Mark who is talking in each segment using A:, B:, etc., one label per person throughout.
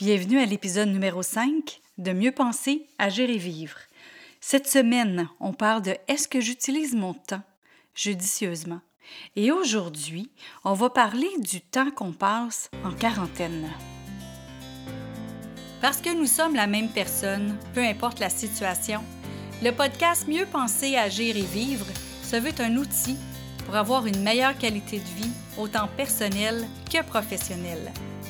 A: Bienvenue à l'épisode numéro 5 de Mieux penser, agir et vivre. Cette semaine, on parle de Est-ce que j'utilise mon temps? judicieusement? Et aujourd'hui, on va parler du temps qu'on passe en quarantaine. Parce que nous sommes la même personne, peu importe la situation, le podcast Mieux penser, agir et vivre se veut un outil pour avoir une meilleure qualité de vie, autant personnelle que professionnelle.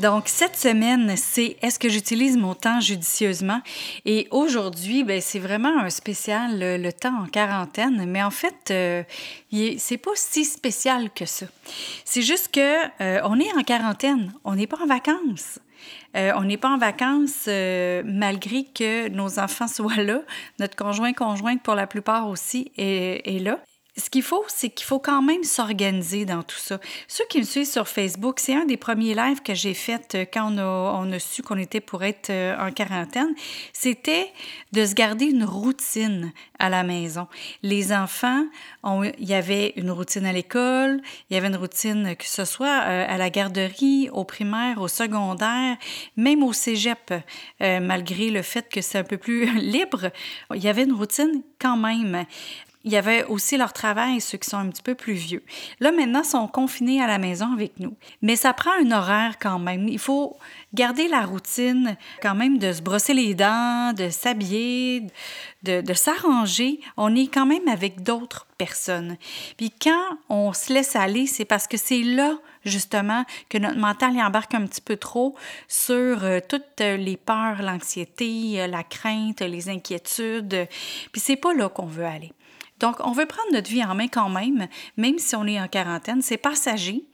A: Donc, cette semaine, c'est Est-ce que j'utilise mon temps judicieusement? Et aujourd'hui, ben, c'est vraiment un spécial, le, temps en quarantaine. Mais en fait, euh, c'est pas si spécial que ça. C'est juste que euh, on est en quarantaine, on n'est pas en vacances. Euh, on n'est pas en vacances malgré que nos enfants soient là. Notre conjoint conjointe, pour la plupart aussi, est là ce qu'il faut, c'est qu'il faut quand même s'organiser dans tout ça. Ceux qui me suivent sur Facebook, c'est un des premiers lives que j'ai fait euh, quand on a, su qu'on était pour être euh, en quarantaine. C'était de se garder une routine à la maison. Les enfants, il y avait une routine à l'école, il y avait une routine que ce soit euh, à la garderie, au primaire, au secondaire, même au cégep, malgré le fait que c'est un peu plus libre, il y avait une routine quand même il y avait aussi leur travail, ceux qui sont un petit peu plus vieux. Là, maintenant, ils sont confinés à la maison avec nous. Mais ça prend un horaire quand même. Il faut garder la routine quand même de se brosser les dents, de s'habiller, de, s'arranger. On est quand même avec d'autres personnes. Puis quand on se laisse aller, c'est parce que c'est là justement que notre mental y embarque un petit peu trop sur euh, toutes les peurs, l'anxiété, euh, la crainte, les inquiétudes. Puis c'est pas là qu'on veut aller. Donc, on veut prendre notre vie en main quand même, même si on est en quarantaine. C'est passager.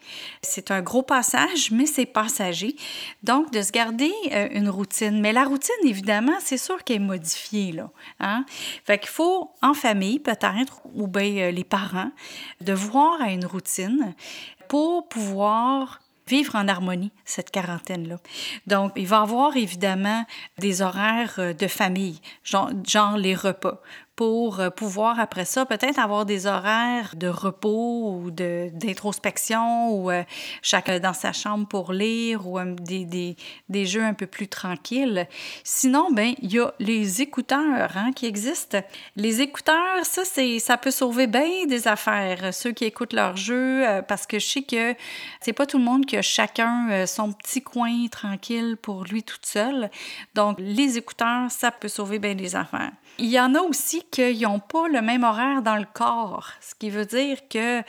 A: C'est un gros passage, mais c'est passager. Donc, de se garder euh, une routine. Mais la routine, évidemment, c'est sûr qu'elle est modifiée, là. Hein? Fait qu'il faut, en famille, peut-être, ou bien euh, les parents, de voir à une routine pour pouvoir vivre en harmonie cette quarantaine-là. Donc, il va y avoir évidemment des horaires euh, de famille, genre, genre les repas pour euh, pouvoir après ça peut-être avoir des horaires de repos ou d'introspection ou euh, chacun dans sa chambre pour lire ou euh, des, des, des, jeux un peu plus tranquilles. Sinon, ben il y a les écouteurs hein, qui existent. Les écouteurs, ça, c'est, ça peut sauver bien des affaires, ceux qui écoutent leurs jeux, parce que je sais que c'est pas tout le monde qui a chacun son petit coin tranquille pour lui toute seule. Donc, les écouteurs, ça peut sauver bien des affaires. Il y en a aussi qu'ils n'ont pas le même horaire dans le corps, ce qui veut dire que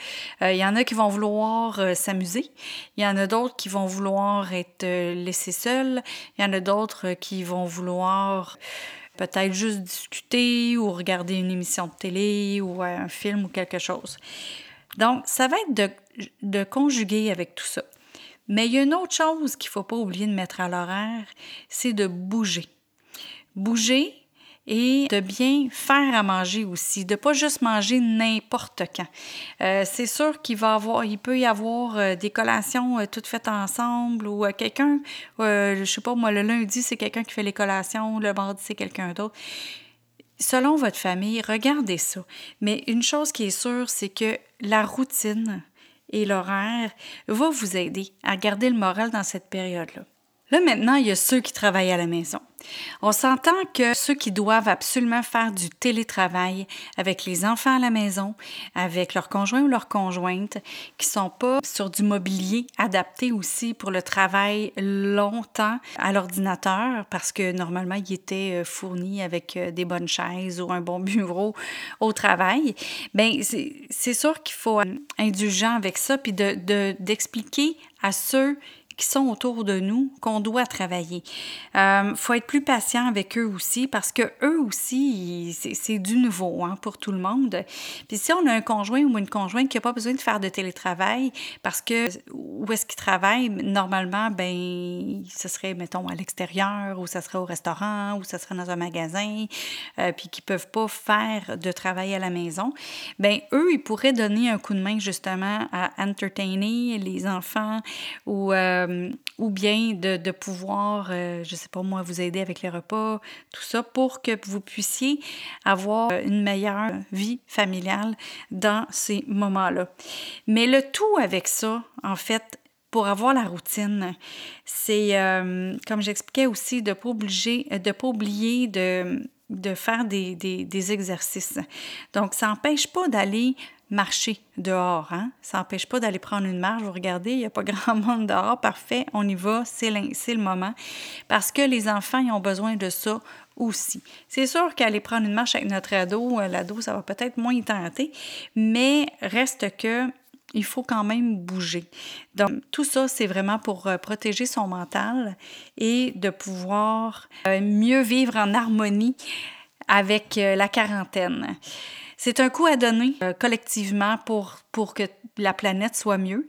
A: euh, y en a qui vont vouloir euh, s'amuser, il y en a d'autres qui vont vouloir être euh, laissés seuls, il y en a d'autres qui vont vouloir peut-être juste discuter ou regarder une émission de télé ou un film ou quelque chose. Donc, ça va être de conjuguer avec tout ça. Mais il y a une autre chose qu'il ne faut pas oublier de mettre à l'horaire, c'est de bouger. Bouger, et de bien faire à manger aussi, de pas juste manger n'importe quand. Euh, c'est sûr qu'il va avoir, il peut y avoir euh, des collations euh, toutes faites ensemble ou quelqu'un, je sais pas moi, le lundi c'est quelqu'un qui fait les collations, le mardi c'est quelqu'un d'autre. Selon votre famille, regardez ça. Mais une chose qui est sûre, c'est que la routine et l'horaire va vous aider à garder le moral dans cette période-là. Là, maintenant, il y a ceux qui travaillent à la maison. On s'entend que ceux qui doivent absolument faire du télétravail avec les enfants à la maison, avec leur conjoint ou leur conjointe, qui sont pas sur du mobilier adapté aussi pour le travail longtemps à l'ordinateur, parce que normalement, il était euh, fourni avec euh, des bonnes chaises ou un bon bureau au travail. Bien, c'est sûr qu'il faut être indulgent avec ça, puis d'expliquer de, à ceux qui sont autour de nous qu'on doit travailler. Il euh, faut être plus patient avec eux aussi parce que eux aussi, c'est du nouveau hein, pour tout le monde. Puis si on a un conjoint ou une conjointe qui n'a pas besoin de faire de télétravail parce que où est-ce qu'il travaille, normalement, ben ce serait, mettons, à l'extérieur ou ça serait au restaurant ou ça serait dans un magasin, euh, puis qui ne peuvent pas faire de travail à la maison, ben eux, ils pourraient donner un coup de main justement à entertainer les enfants ou... Euh, euh, ou bien de, pouvoir, euh, je ne sais pas moi, vous aider avec les repas, tout ça, pour que vous puissiez avoir une meilleure vie familiale dans ces moments-là. Mais le tout avec ça, en fait, pour avoir la routine, c'est, euh, comme j'expliquais aussi, de ne pas, de pas oublier de, faire des, des exercices. Donc, ça n'empêche pas d'aller marcher dehors. Hein? Ça n'empêche pas d'aller prendre une marche. Vous regardez, il n'y a pas grand monde dehors. Parfait, on y va, c'est le moment. Parce que les enfants, ont besoin de ça aussi. C'est sûr qu'aller prendre une marche avec notre ado, euh, l'ado, ça va peut-être moins y tenter, mais reste que il faut quand même bouger. Donc, tout ça, c'est vraiment pour euh, protéger son mental et de pouvoir euh, mieux vivre en harmonie avec la quarantaine. C'est un coup à donner euh, collectivement pour, pour que la planète soit mieux.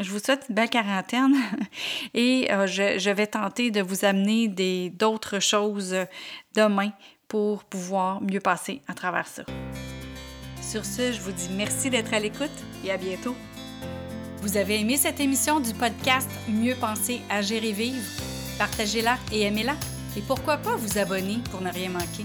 A: Je vous souhaite une belle quarantaine et euh, je, vais tenter de vous amener d'autres choses demain pour pouvoir mieux passer à travers ça. Sur ce, je vous dis merci d'être à l'écoute et à bientôt. Vous avez aimé cette émission du podcast Mieux penser, agir et vivre? Partagez-la et aimez-la. Et pourquoi pas vous abonner pour ne rien manquer?